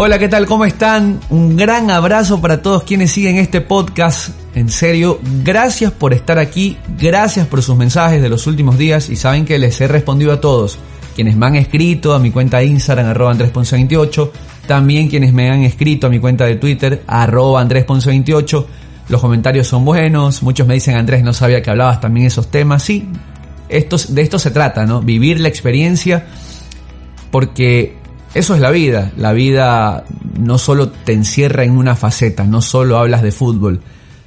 Hola, ¿qué tal? ¿Cómo están? Un gran abrazo para todos quienes siguen este podcast. En serio, gracias por estar aquí, gracias por sus mensajes de los últimos días y saben que les he respondido a todos. Quienes me han escrito a mi cuenta de Instagram, arroba Andrés28, también quienes me han escrito a mi cuenta de Twitter, arroba Andrés28. Los comentarios son buenos, muchos me dicen Andrés, no sabía que hablabas también esos temas. Sí, de esto se trata, ¿no? Vivir la experiencia porque eso es la vida. La vida no solo te encierra en una faceta, no solo hablas de fútbol.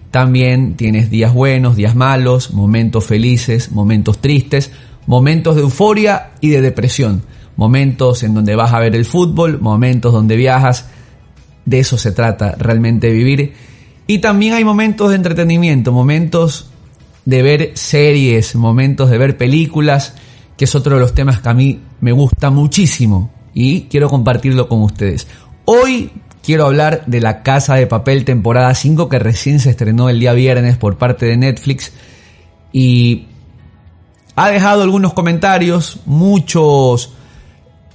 También tienes días buenos, días malos, momentos felices, momentos tristes, momentos de euforia y de depresión. Momentos en donde vas a ver el fútbol, momentos donde viajas. De eso se trata realmente vivir. Y también hay momentos de entretenimiento, momentos de ver series, momentos de ver películas, que es otro de los temas que a mí me gusta muchísimo y quiero compartirlo con ustedes. Hoy quiero hablar de La Casa de Papel temporada 5 que recién se estrenó el día viernes por parte de Netflix y ha dejado algunos comentarios, muchos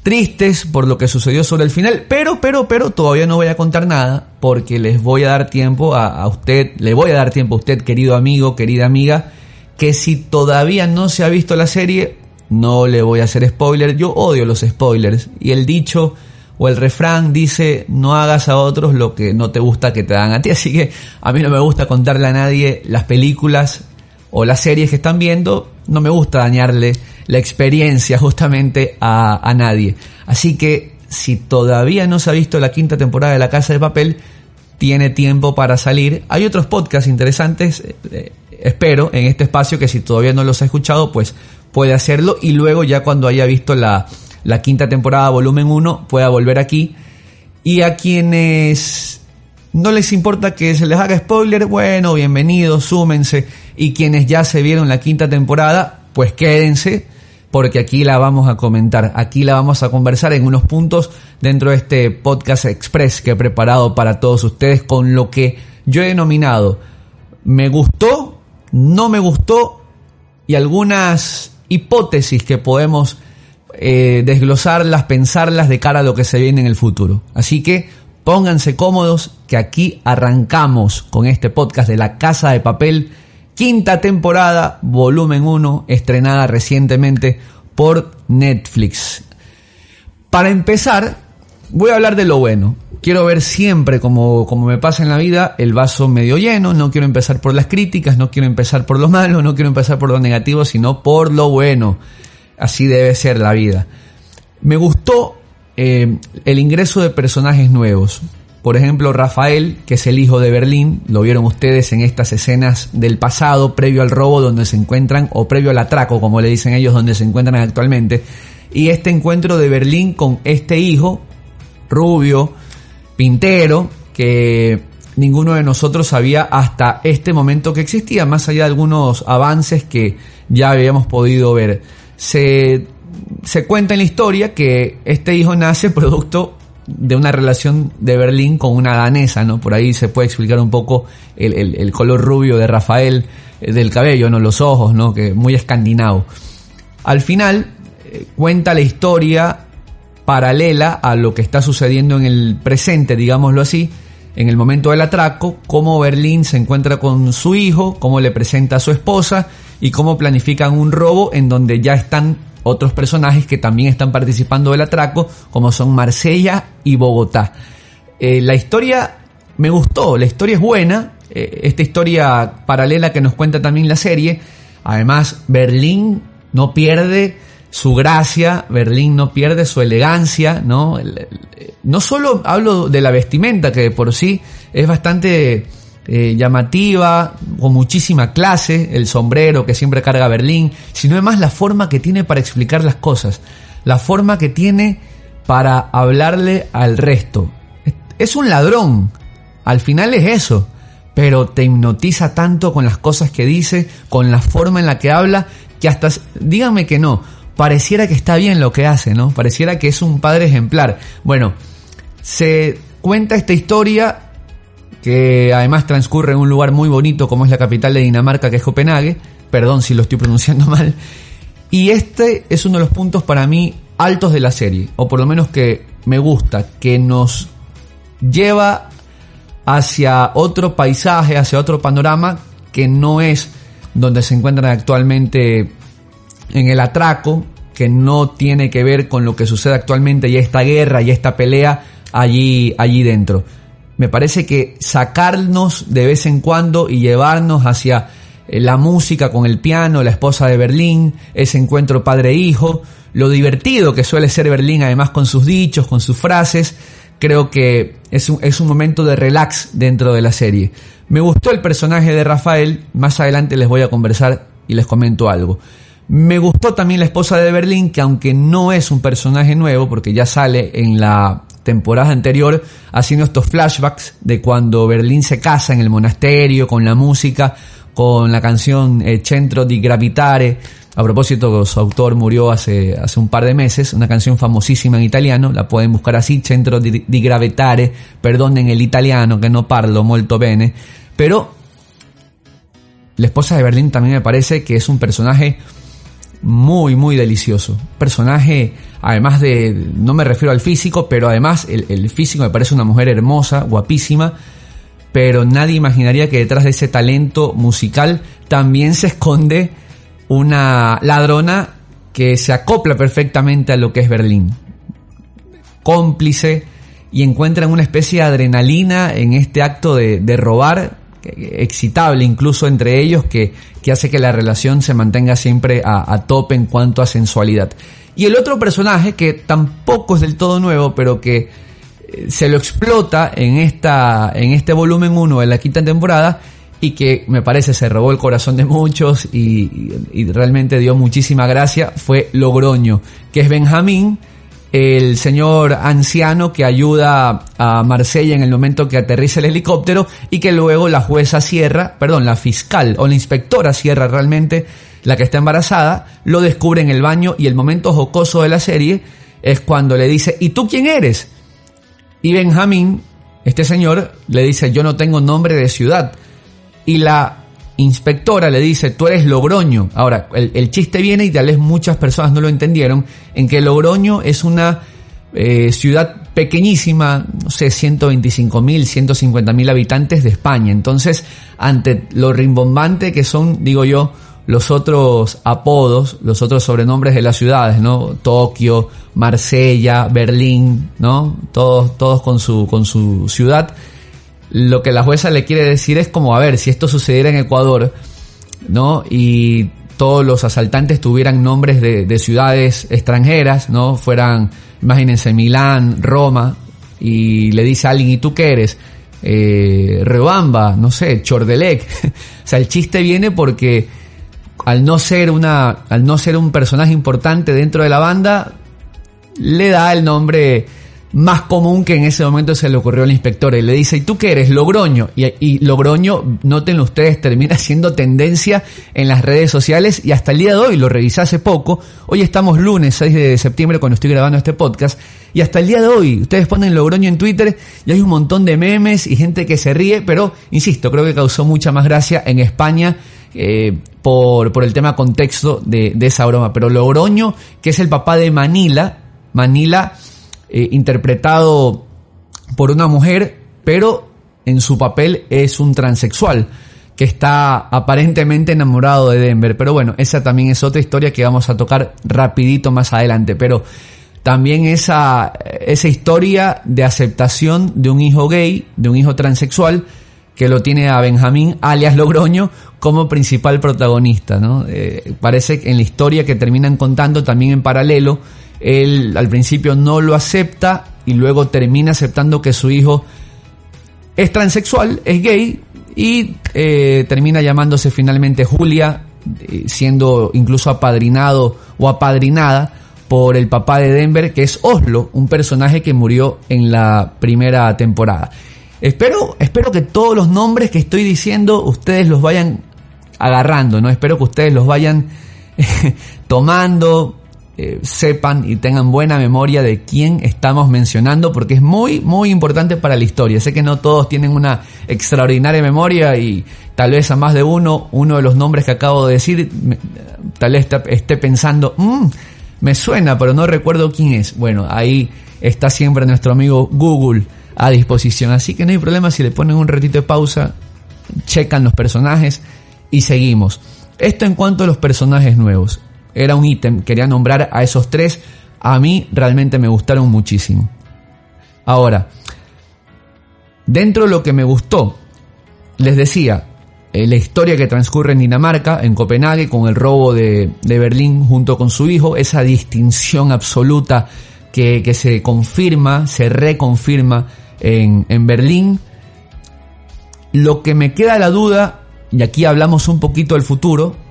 tristes por lo que sucedió sobre el final, pero, pero, pero todavía no voy a contar nada porque les voy a dar tiempo a, a, usted, le voy a dar tiempo a usted, querido amigo, querida amiga, que si todavía no se ha visto la serie, no le voy a hacer spoiler, yo odio los spoilers y el dicho o el refrán dice no hagas a otros lo que no te gusta que te hagan a ti, así que a mí no me gusta contarle a nadie las películas o las series que están viendo, no me gusta dañarle la experiencia justamente a, a nadie. Así que si todavía no se ha visto la quinta temporada de La Casa de Papel, tiene tiempo para salir. Hay otros podcasts interesantes, eh, espero, en este espacio que si todavía no los ha escuchado, pues puede hacerlo y luego ya cuando haya visto la, la quinta temporada, volumen 1, pueda volver aquí. Y a quienes no les importa que se les haga spoiler, bueno, bienvenidos, súmense. Y quienes ya se vieron la quinta temporada, pues quédense porque aquí la vamos a comentar, aquí la vamos a conversar en unos puntos dentro de este podcast express que he preparado para todos ustedes con lo que yo he denominado me gustó, no me gustó y algunas hipótesis que podemos eh, desglosarlas, pensarlas de cara a lo que se viene en el futuro. Así que pónganse cómodos que aquí arrancamos con este podcast de la Casa de Papel quinta temporada, volumen 1, estrenada recientemente por Netflix. Para empezar, voy a hablar de lo bueno. Quiero ver siempre, como, como me pasa en la vida, el vaso medio lleno. No quiero empezar por las críticas, no quiero empezar por lo malo, no quiero empezar por lo negativo, sino por lo bueno. Así debe ser la vida. Me gustó eh, el ingreso de personajes nuevos. Por ejemplo, Rafael, que es el hijo de Berlín, lo vieron ustedes en estas escenas del pasado, previo al robo donde se encuentran, o previo al atraco, como le dicen ellos, donde se encuentran actualmente. Y este encuentro de Berlín con este hijo, rubio, pintero, que ninguno de nosotros sabía hasta este momento que existía, más allá de algunos avances que ya habíamos podido ver. Se, se cuenta en la historia que este hijo nace producto de una relación de Berlín con una danesa, ¿no? Por ahí se puede explicar un poco el, el, color rubio de Rafael, eh, del cabello, ¿no? Los ojos, ¿no? Que muy escandinavo. Al final, eh, cuenta la historia paralela a lo que está sucediendo en el presente, digámoslo así, en el momento del atraco, cómo Berlín se encuentra con su hijo, cómo le presenta a su esposa y cómo planifican un robo en donde ya están otros personajes que también están participando del atraco, como son Marsella y Bogotá. Eh, la historia me gustó, la historia es buena, eh, esta historia paralela que nos cuenta también la serie. Además, Berlín no pierde su gracia, Berlín no pierde su elegancia, ¿no? No solo hablo de la vestimenta, que por sí es bastante eh, llamativa, con muchísima clase, el sombrero que siempre carga Berlín, sino además la forma que tiene para explicar las cosas, la forma que tiene para hablarle al resto. Es un ladrón, al final es eso, pero te hipnotiza tanto con las cosas que dice, con la forma en la que habla, que hasta, díganme que no, pareciera que está bien lo que hace, ¿no? Pareciera que es un padre ejemplar. Bueno, se cuenta esta historia que además transcurre en un lugar muy bonito como es la capital de Dinamarca, que es Copenhague. Perdón si lo estoy pronunciando mal. Y este es uno de los puntos para mí altos de la serie, o por lo menos que me gusta, que nos lleva hacia otro paisaje, hacia otro panorama que no es donde se encuentran actualmente en el atraco, que no tiene que ver con lo que sucede actualmente y esta guerra y esta pelea allí, allí dentro me parece que sacarnos de vez en cuando y llevarnos hacia eh, la música con el piano, la esposa de Berlín, ese encuentro padre-hijo, lo divertido que suele ser Berlín además con sus dichos, con sus frases, creo que es un, es un momento de relax dentro de la serie. Me gustó el personaje de Rafael, más adelante les voy a conversar y les comento algo. Me gustó también la esposa de Berlín, que aunque no es un personaje nuevo, porque ya sale en la temporada anterior haciendo estos flashbacks de cuando Berlín se casa en el monasterio, con la música, con la canción eh, Centro di Gravitare. A propósito, su autor murió hace, hace un par de meses, una canción famosísima en italiano, la pueden buscar así, Centro di, di Gravitare, perdonen el italiano que no parlo molto bene, pero la esposa de Berlín también me parece que es un personaje muy, muy delicioso. Personaje, además de, no me refiero al físico, pero además el, físico me parece una mujer hermosa, guapísima, pero nadie imaginaría que detrás de ese talento musical también se esconde una ladrona que se acopla perfectamente a lo que es Berlín. Cómplice y encuentran una especie de adrenalina en este acto de robar excitable incluso entre ellos que, que hace que la relación se mantenga siempre a, tope en cuanto a sensualidad. Y el otro personaje que tampoco es del todo nuevo, pero que eh, se lo explota en, esta, en este volumen 1 de la quinta temporada y que me parece se robó el corazón de muchos y, y realmente dio muchísima gracia, fue Logroño, que es Benjamín, el señor anciano que ayuda a Marsella en el momento que aterriza el helicóptero y que luego la jueza cierra, perdón, la fiscal o la inspectora cierra realmente, la que está embarazada, lo descubre en el baño y el momento jocoso de la serie es cuando le dice, ¿y tú quién eres? Y Benjamín, este señor, le dice, yo no tengo nombre de ciudad. Y la inspectora le dice, tú eres Logroño. Ahora, el, chiste viene y tal vez muchas personas no lo entendieron, en que Logroño es una eh, ciudad pequeñísima, no sé, 125 mil, 150 mil habitantes de España. Entonces, ante lo rimbombante que son, digo yo, los otros apodos, los otros sobrenombres de las ciudades, ¿no? Tokio, Marsella, Berlín, ¿no? Todos, todos con su, con su ciudad lo que la jueza le quiere decir es como, a ver, si esto sucediera en Ecuador, ¿no? Y todos los asaltantes tuvieran nombres de, ciudades extranjeras, ¿no? Fueran, imagínense, Milán, Roma, y le dice a alguien, ¿y tú qué eres? Eh, Rebamba, no sé, Chordelec. o sea, el chiste viene porque al no ser una, al no ser un personaje importante dentro de la banda, le da el nombre más común que en ese momento se le ocurrió al inspector. Y le dice, ¿y tú qué eres? Logroño. Y, Logroño, noten ustedes, termina siendo tendencia en las redes sociales y hasta el día de hoy, lo revisé hace poco, hoy estamos lunes 6 de septiembre cuando estoy grabando este podcast, y hasta el día de hoy, ustedes ponen Logroño en Twitter y hay un montón de memes y gente que se ríe, pero, insisto, creo que causó mucha más gracia en España. Eh, por, por el tema contexto de, de esa broma. Pero Logroño, que es el papá de Manila, Manila eh, interpretado por una mujer, pero en su papel es un transexual que está aparentemente enamorado de Denver. Pero bueno, esa también es otra historia que vamos a tocar rapidito más adelante. Pero también esa, esa historia de aceptación de un hijo gay, de un hijo transexual, que lo tiene a Benjamín, alias Logroño, como principal protagonista. ¿no? Eh, parece que en la historia que terminan contando también en paralelo, él al principio no lo acepta y luego termina aceptando que su hijo es transexual, es gay y eh, termina llamándose finalmente Julia, eh, siendo incluso apadrinado o apadrinada por el papá de Denver, que es Oslo, un personaje que murió en la primera temporada. Espero, espero que todos los nombres que estoy diciendo ustedes los vayan agarrando, ¿no? Espero que ustedes los vayan tomando, eh, sepan y tengan buena memoria de quién estamos mencionando, porque es muy, muy importante para la historia. Sé que no todos tienen una extraordinaria memoria y tal vez a más de uno, uno de los nombres que acabo de decir, tal vez esté pensando, mmm, me suena, pero no recuerdo quién es. Bueno, ahí está siempre nuestro amigo Google a disposición. Así que no hay problema si le ponen un ratito de pausa, checan los personajes y seguimos. Esto en cuanto a los personajes nuevos era un ítem, quería nombrar a esos tres, a mí realmente me gustaron muchísimo. Ahora, dentro de lo que me gustó, les decía, eh, la historia que transcurre en Dinamarca, en Copenhague, con el robo de, Berlín junto con su hijo, esa distinción absoluta que, se confirma, se reconfirma en, en Berlín. Lo que me queda la duda, y aquí hablamos un poquito del futuro,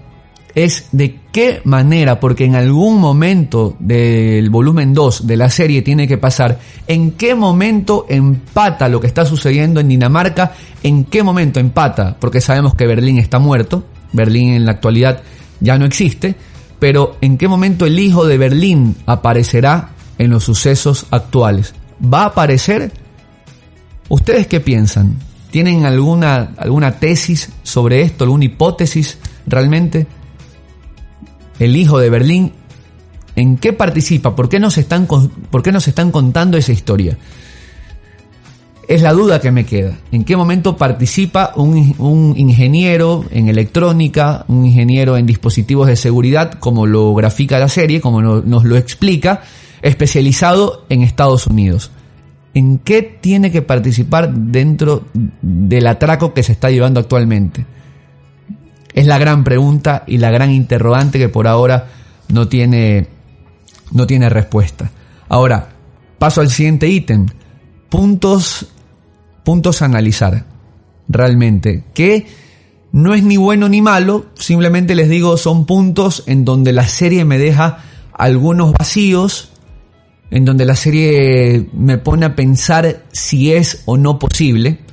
es de qué manera, porque en algún momento del volumen 2 de la serie tiene que pasar, en qué momento empata lo que está sucediendo en Dinamarca, en qué momento empata, porque sabemos que Berlín está muerto, Berlín en la actualidad ya no existe, pero en qué momento el hijo de Berlín aparecerá en los sucesos actuales. ¿Va a aparecer? ¿Ustedes qué piensan? ¿Tienen alguna, alguna tesis sobre esto, alguna hipótesis realmente? El hijo de Berlín, ¿en qué participa? ¿Por qué nos están, por qué están contando esa historia? Es la duda que me queda. ¿En qué momento participa un, ingeniero en electrónica, un ingeniero en dispositivos de seguridad, como lo grafica la serie, como nos lo explica, especializado en Estados Unidos? ¿En qué tiene que participar dentro del atraco que se está llevando actualmente? Es la gran pregunta y la gran interrogante que por ahora no tiene, no tiene respuesta. Ahora, paso al siguiente ítem. Puntos, puntos a analizar. Realmente. Que no es ni bueno ni malo. Simplemente les digo, son puntos en donde la serie me deja algunos vacíos. En donde la serie me pone a pensar si es o no posible.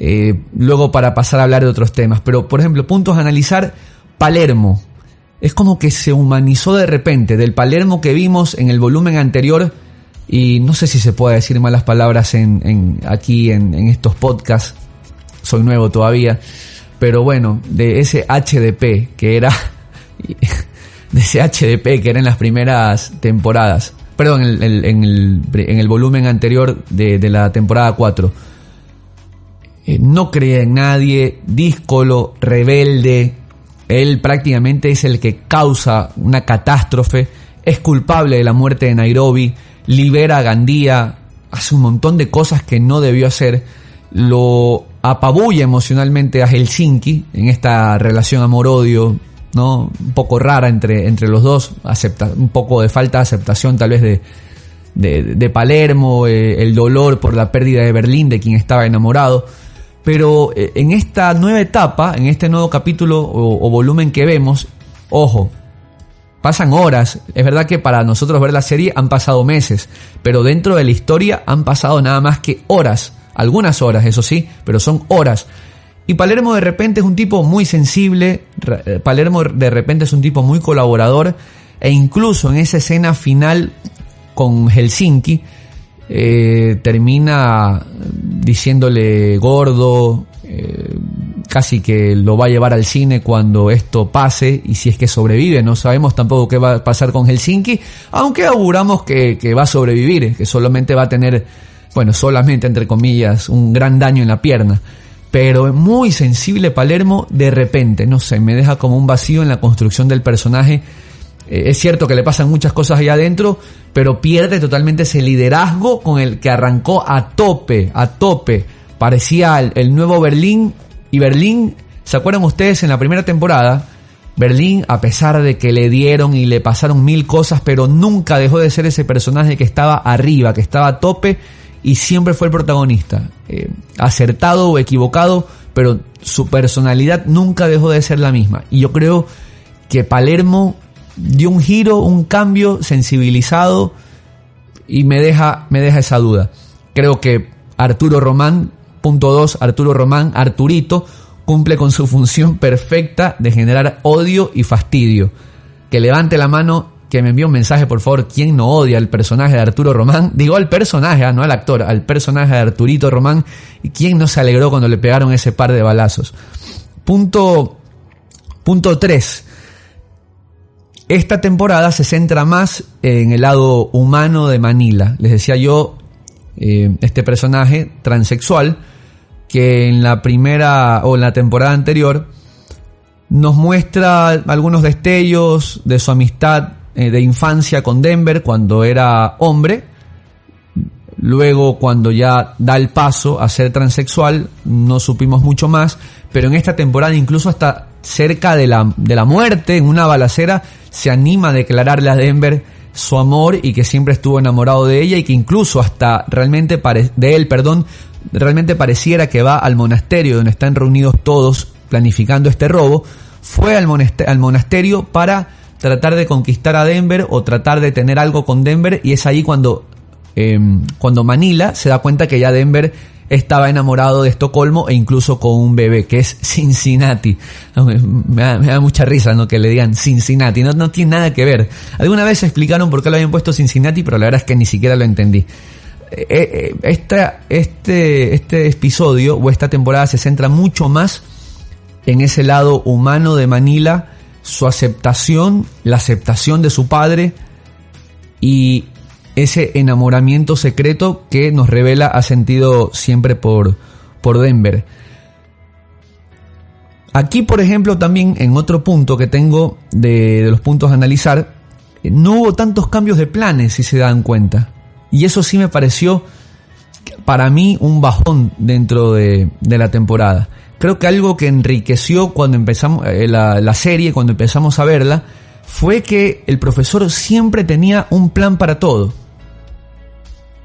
Eh, luego para pasar a hablar de otros temas. Pero, por ejemplo, puntos a analizar, Palermo. Es como que se humanizó de repente del Palermo que vimos en el volumen anterior. Y no sé si se puede decir malas palabras en, aquí en, estos podcasts. Soy nuevo todavía. Pero bueno, de ese HDP que era... De ese HDP que era en las primeras temporadas. Perdón, en el, en el, volumen anterior de, de la temporada 4 eh, no creía en nadie, díscolo, rebelde. Él prácticamente es el que causa una catástrofe, es culpable de la muerte de Nairobi, libera a Gandía, hace un montón de cosas que no debió hacer, lo apabulla emocionalmente a Helsinki en esta relación amor-odio, ¿no? Un poco rara entre, entre los dos, acepta, un poco de falta de aceptación tal vez de, de, Palermo, eh, el dolor por la pérdida de Berlín, de quien estaba enamorado. Pero eh, en esta nueva etapa, en este nuevo capítulo o, volumen que vemos, ojo, pasan horas. Es verdad que para nosotros ver la serie han pasado meses, pero dentro de la historia han pasado nada más que horas. Algunas horas, eso sí, pero son horas. Y Palermo de repente es un tipo muy sensible, eh, Palermo de repente es un tipo muy colaborador, e incluso en esa escena final con Helsinki, eh, termina diciéndole gordo, eh, casi que lo va a llevar al cine cuando esto pase y si es que sobrevive. No sabemos tampoco qué va a pasar con Helsinki, aunque auguramos que, que va a sobrevivir, que solamente va a tener, bueno, solamente entre comillas, un gran daño en la pierna. Pero muy sensible Palermo de repente, no sé, me deja como un vacío en la construcción del personaje eh, es cierto que le pasan muchas cosas allá adentro, pero pierde totalmente ese liderazgo con el que arrancó a tope, a tope. Parecía el, nuevo Berlín y Berlín, ¿se acuerdan ustedes en la primera temporada? Berlín, a pesar de que le dieron y le pasaron mil cosas, pero nunca dejó de ser ese personaje que estaba arriba, que estaba a tope y siempre fue el protagonista. Eh, acertado o equivocado, pero su personalidad nunca dejó de ser la misma. Y yo creo que Palermo dio un giro, un cambio sensibilizado y me deja, me deja esa duda. Creo que Arturo Román, punto 2, Arturo Román, Arturito, cumple con su función perfecta de generar odio y fastidio. Que levante la mano, que me envíe un mensaje, por favor, ¿quién no odia al personaje de Arturo Román? Digo al personaje, ah, no al actor, al personaje de Arturito Román. ¿Y quién no se alegró cuando le pegaron ese par de balazos? Punto, punto 3. Esta temporada se centra más en el lado humano de Manila. Les decía yo, eh, este personaje transexual, que en la primera o en la temporada anterior nos muestra algunos destellos de su amistad eh, de infancia con Denver cuando era hombre. Luego cuando ya da el paso a ser transexual no supimos mucho más, pero en esta temporada incluso hasta cerca de la, de la muerte, en una balacera, se anima a declararle a Denver su amor y que siempre estuvo enamorado de ella y que incluso hasta realmente de él, perdón, realmente pareciera que va al monasterio donde están reunidos todos planificando este robo, fue al, monasterio para tratar de conquistar a Denver o tratar de tener algo con Denver y es ahí cuando, em, cuando Manila se da cuenta que ya Denver estaba enamorado de Estocolmo e incluso con un bebé que es Cincinnati. Me da, mucha risa ¿no? que le digan Cincinnati, no, no tiene nada que ver. Alguna vez explicaron por qué lo habían puesto Cincinnati, pero la verdad es que ni siquiera lo entendí. Eh, eh, esta, este, este episodio o esta temporada se centra mucho más en ese lado humano de Manila, su aceptación, la aceptación de su padre y ese enamoramiento secreto que nos revela ha sentido siempre por, por Denver. Aquí, por ejemplo, también en otro punto que tengo de, de los puntos a analizar, no hubo tantos cambios de planes, si se dan cuenta. Y eso sí me pareció para mí un bajón dentro de, la temporada. Creo que algo que enriqueció cuando empezamos eh, la, la serie, cuando empezamos a verla, fue que el profesor siempre tenía un plan para todo.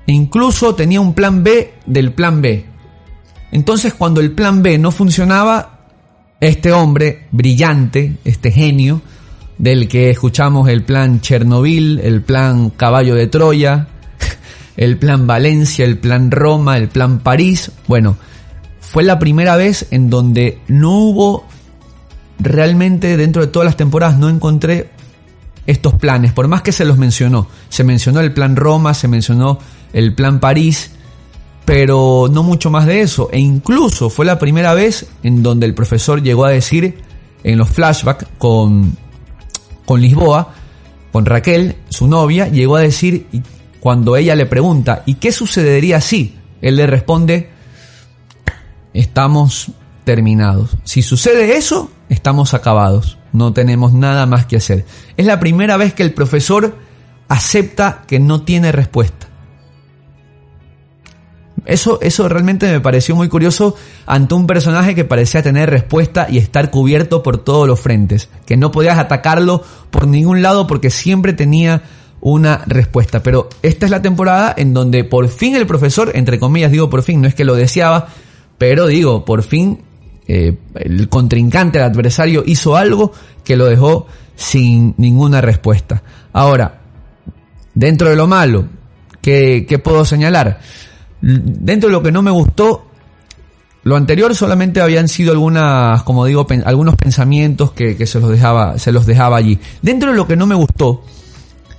E incluso tenía un plan B del plan B. Entonces cuando el plan B no funcionaba, este hombre brillante, este genio, del que escuchamos el plan Chernobyl, el plan Caballo de Troya, el plan Valencia, el plan Roma, el plan París. Bueno, fue la primera vez en donde no hubo realmente dentro de todas las temporadas no encontré estos planes, por más que se los mencionó. Se mencionó el plan Roma, se mencionó el plan París, pero no mucho más de eso. E incluso fue la primera vez en donde el profesor llegó a decir en los flashbacks con, con Lisboa, con Raquel, su novia, llegó a decir, cuando ella le pregunta, ¿y qué sucedería si? Él le responde, estamos terminados. Si sucede eso, estamos acabados. No tenemos nada más que hacer. Es la primera vez que el profesor acepta que no tiene respuesta. Eso, eso realmente me pareció muy curioso ante un personaje que parecía tener respuesta y estar cubierto por todos los frentes. Que no podías atacarlo por ningún lado porque siempre tenía una respuesta. Pero esta es la temporada en donde por fin el profesor, entre comillas digo por fin, no es que lo deseaba, pero digo, por fin eh, el contrincante, el adversario hizo algo que lo dejó sin ninguna respuesta. Ahora, dentro de lo malo, ¿qué, qué puedo señalar? Dentro de lo que no me gustó, lo anterior solamente habían sido algunas, como digo, algunos pensamientos que, que, se los dejaba, se los dejaba allí. Dentro de lo que no me gustó,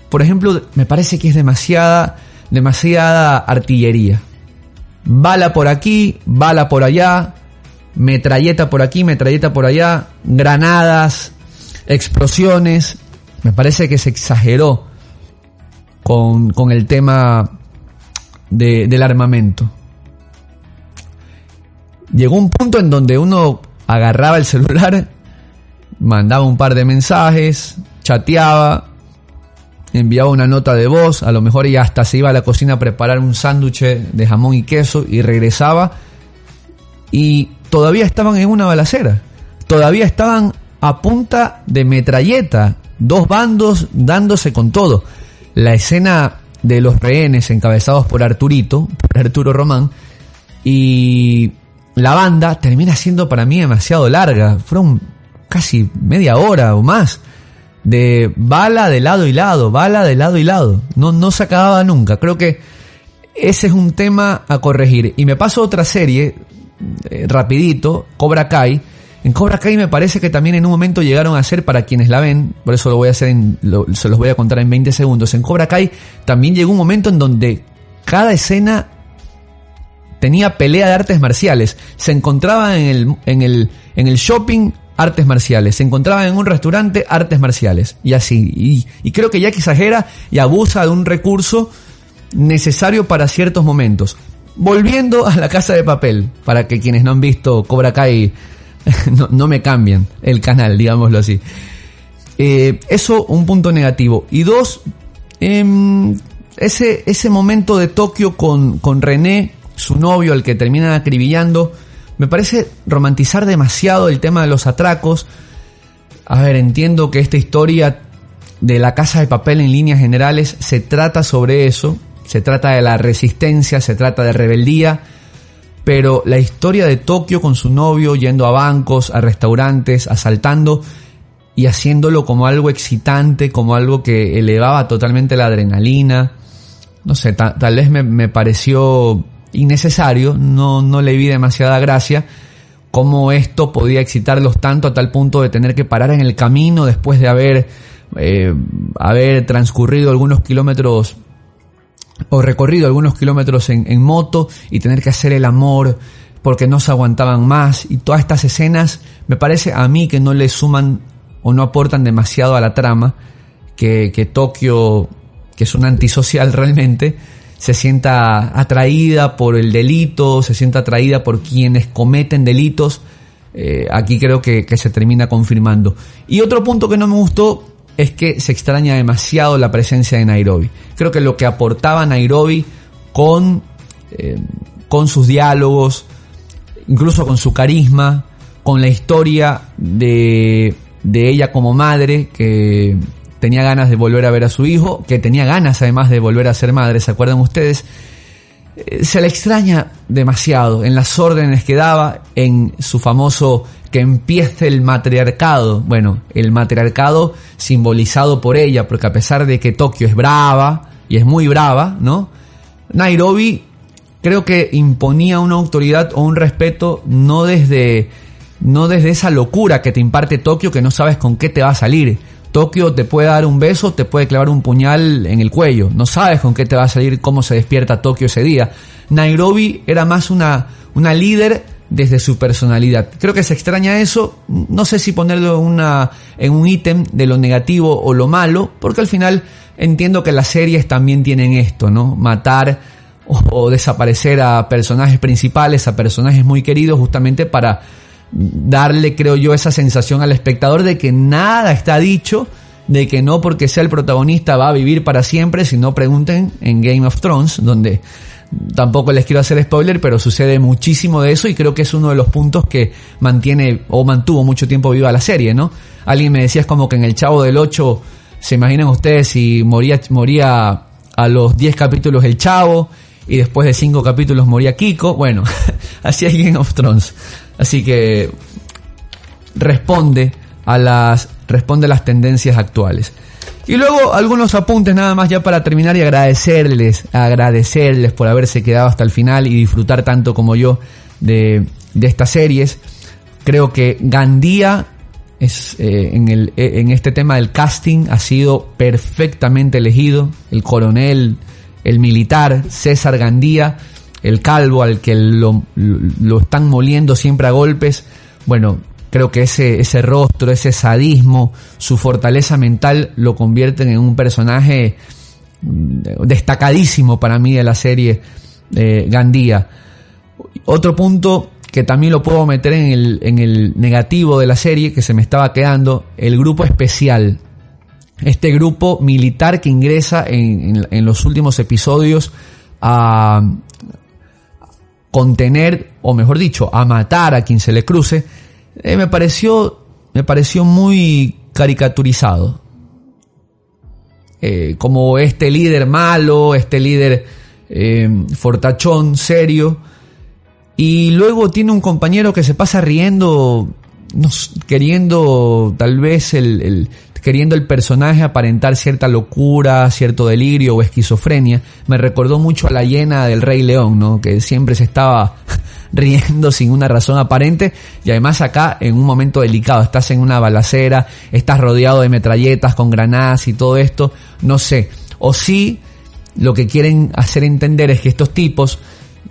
por ejemplo, me parece que es demasiada, demasiada artillería. Bala por aquí, bala por allá, metralleta por aquí, metralleta por allá, granadas, explosiones. Me parece que se exageró con, con el tema de, del armamento. Llegó un punto en donde uno agarraba el celular, mandaba un par de mensajes, chateaba, enviaba una nota de voz, a lo mejor ella hasta se iba a la cocina a preparar un sándwich de jamón y queso y regresaba y todavía estaban en una balacera, todavía estaban a punta de metralleta, dos bandos dándose con todo. La escena de los rehenes encabezados por Arturito, por Arturo Román, y la banda termina siendo para mí demasiado larga. Fueron casi media hora o más de bala de lado y lado, bala de lado y lado. No, no se acababa nunca. Creo que ese es un tema a corregir. Y me paso otra serie, eh, rapidito, Cobra Kai. En Cobra Kai me parece que también en un momento llegaron a ser, para quienes la ven, por eso lo voy a hacer, se los voy a contar en 20 segundos. En Cobra Kai también llegó un momento en donde cada escena tenía pelea de artes marciales. Se encontraba en el, en el, en el shopping artes marciales. Se encontraba en un restaurante artes marciales. Y así. Y, y creo que Jack exagera y abusa de un recurso necesario para ciertos momentos. Volviendo a la casa de papel, para que quienes no han visto Cobra Kai no, me cambien el canal, digámoslo así. Eh, eso, un punto negativo. Y dos, em, ese, ese momento de Tokio con, con René su novio, al que termina acribillando, me parece romantizar demasiado el tema de los atracos. A ver, entiendo que esta historia de la casa de papel en líneas generales se trata sobre eso, se trata de la resistencia, se trata de rebeldía, pero la historia de Tokio con su novio yendo a bancos, a restaurantes, asaltando y haciéndolo como algo excitante, como algo que elevaba totalmente la adrenalina, no sé, tal vez me, pareció innecesario, no, no le vi demasiada gracia cómo esto podía excitarlos tanto a tal punto de tener que parar en el camino después de haber, eh, haber transcurrido algunos kilómetros o recorrido algunos kilómetros en, en moto y tener que hacer el amor porque no se aguantaban más y todas estas escenas me parece a mí que no le suman o no aportan demasiado a la trama que, que Tokio que es un antisocial realmente se sienta atraída por el delito, se sienta atraída por quienes cometen delitos. Eh, aquí creo que, se termina confirmando. Y otro punto que no me gustó es que se extraña demasiado la presencia de Nairobi. Creo que lo que aportaba Nairobi con, eh, con sus diálogos, incluso con su carisma, con la historia de, de ella como madre, que tenía ganas de volver a ver a su hijo, que tenía ganas además de volver a ser madre, ¿se acuerdan ustedes? Eh, se le extraña demasiado en las órdenes que daba, en su famoso que empiece el matriarcado. Bueno, el matriarcado simbolizado por ella, porque a pesar de que Tokio es brava, y es muy brava, ¿no? Nairobi creo que imponía una autoridad o un respeto no desde, no desde esa locura que te imparte Tokio que no sabes con qué te va a salir, Tokio te puede dar un beso, te puede clavar un puñal en el cuello. No sabes con qué te va a salir, cómo se despierta Tokio ese día. Nairobi era más una, una líder desde su personalidad. Creo que se extraña eso. No sé si ponerlo en, una, en un ítem de lo negativo o lo malo, porque al final entiendo que las series también tienen esto, ¿no? Matar o, o desaparecer a personajes principales, a personajes muy queridos, justamente para darle, creo yo, esa sensación al espectador de que nada está dicho, de que no porque sea el protagonista va a vivir para siempre, si no pregunten en Game of Thrones, donde tampoco les quiero hacer spoiler, pero sucede muchísimo de eso y creo que es uno de los puntos que mantiene o mantuvo mucho tiempo viva la serie, ¿no? Alguien me decía es como que en el Chavo del 8, se imaginan ustedes si moría, moría a los 10 capítulos el Chavo y después de 5 capítulos moría Kiko, bueno, así es Game of Thrones. Así que responde a las, responde a las tendencias actuales. Y luego algunos apuntes nada más ya para terminar y agradecerles, agradecerles por haberse quedado hasta el final y disfrutar tanto como yo de, de estas series. Creo que Gandía es, eh, en, el, eh, en este tema del casting ha sido perfectamente elegido. El coronel, el militar, César Gandía el calvo al que lo, están moliendo siempre a golpes, bueno, creo que ese, ese rostro, ese sadismo, su fortaleza mental lo convierten en un personaje mm, destacadísimo para mí de la serie eh, Gandía. Otro punto que también lo puedo meter en el, en el negativo de la serie, que se me estaba quedando, el grupo especial. Este grupo militar que ingresa en, en los últimos episodios a, contener, o mejor dicho, a matar a quien se le cruce, eh, me pareció, me pareció muy caricaturizado. Eh, como este líder malo, este líder eh, fortachón, serio, Y luego tiene un compañero que se pasa riendo, queriendo tal vez el, queriendo el personaje aparentar cierta locura, cierto delirio o esquizofrenia. Me recordó mucho a la hiena del Rey León, ¿no? Que siempre se estaba riendo sin una razón aparente. Y además acá en un momento delicado, estás en una balacera, estás rodeado de metralletas con granadas y todo esto, no sé, o sí lo que quieren hacer entender es que estos tipos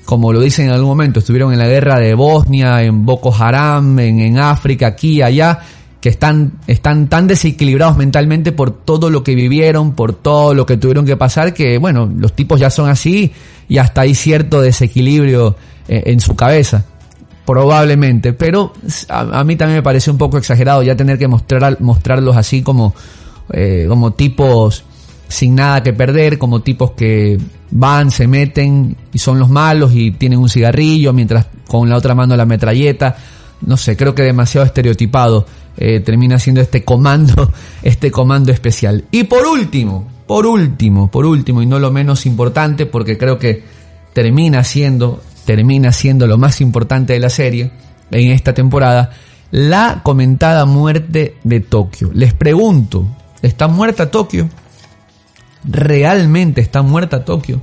como lo dicen en algún momento, estuvieron en la guerra de Bosnia, en Boko Haram, en, en África, aquí, allá, que están, están tan desequilibrados mentalmente por todo lo que vivieron, por todo lo que tuvieron que pasar, que bueno, los tipos ya son así y hasta hay cierto desequilibrio eh, en su cabeza. Probablemente, pero a, mí también me parece un poco exagerado ya tener que mostrar, mostrarlos así como, eh, como tipos sin nada que perder, como tipos que van, se meten y son los malos y tienen un cigarrillo mientras con la otra mano la metralleta. No sé, creo que demasiado estereotipado eh, termina siendo este comando, este comando especial. Y por último, por último, por último y no lo menos importante, porque creo que termina siendo, termina siendo lo más importante de la serie en esta temporada, la comentada muerte de Tokio. Les pregunto, ¿está muerta Tokio? ¿Realmente está muerta Tokio?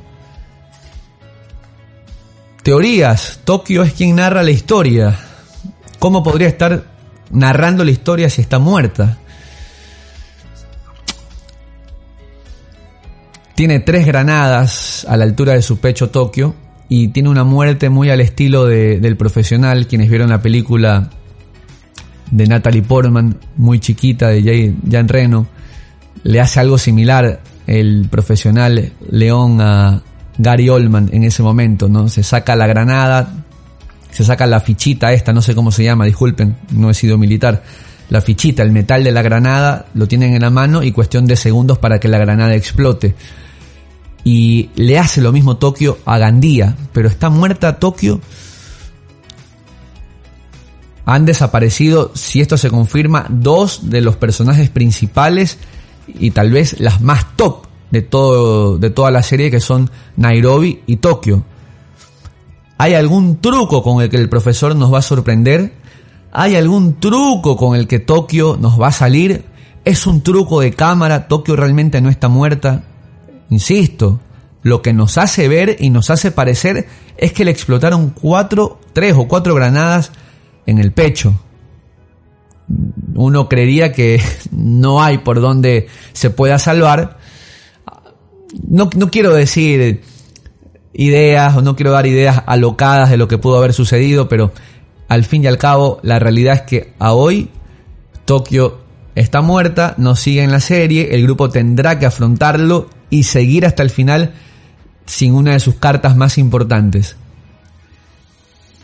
Teorías, Tokio es quien narra la historia. ¿Cómo podría estar narrando la historia si está muerta. Tiene tres granadas a la altura de su pecho Tokio y tiene una muerte muy al estilo del profesional. Quienes vieron la película de Natalie Portman, muy chiquita, de Jan Reno, le hace algo similar el profesional León a Gary Oldman en ese momento, ¿no? Se saca la granada, se saca la fichita esta, no sé cómo se llama, disculpen, no he sido militar. La fichita, el metal de la granada, lo tienen en la mano y cuestión de segundos para que la granada explote. Y le hace lo mismo Tokio a Gandía, pero está muerta Tokio. Han desaparecido, si esto se confirma, dos de los personajes principales y tal vez las más top de, todo, de toda la serie que son Nairobi y Tokio. ¿Hay algún truco con el que el profesor nos va a sorprender? ¿Hay algún truco con el que Tokio nos va a salir? ¿Es un truco de cámara? ¿Tokio realmente no está muerta? Insisto, lo que nos hace ver y nos hace parecer es que le explotaron cuatro, tres o cuatro granadas en el pecho. Uno creería que no hay por donde se pueda salvar. No, no quiero decir ideas o no quiero dar ideas alocadas de lo que pudo haber sucedido, pero al fin y al cabo la realidad es que a hoy Tokio está muerta, no sigue en la serie, el grupo tendrá que afrontarlo y seguir hasta el final sin una de sus cartas más importantes.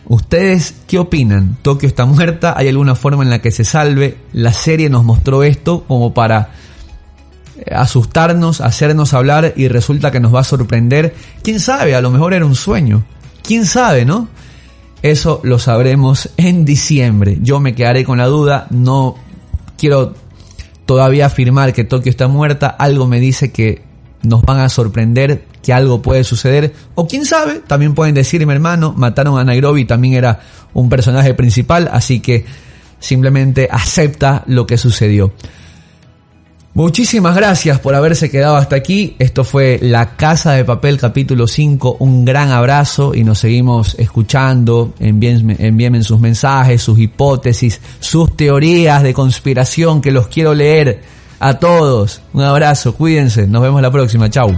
¿Ustedes qué opinan? ¿Tokio está muerta? ¿Hay alguna forma en la que se salve? La serie nos mostró esto como para asustarnos, hacernos hablar y resulta que nos va a sorprender. ¿Quién sabe? A lo mejor era un sueño. ¿Quién sabe, no? Eso lo sabremos en diciembre. Yo me quedaré con la duda, no quiero todavía afirmar que Tokio está muerta, algo me dice que nos van a sorprender, que algo puede suceder, o quién sabe, también pueden decirme hermano, mataron a Nairobi, también era un personaje principal, así que simplemente acepta lo que sucedió. Muchísimas gracias por haberse quedado hasta aquí. Esto fue La Casa de Papel capítulo 5. Un gran abrazo y nos seguimos escuchando. Envíenme, envíenme sus mensajes, sus hipótesis, sus teorías de conspiración que los quiero leer a todos. Un abrazo, cuídense. Nos vemos la próxima. Chau.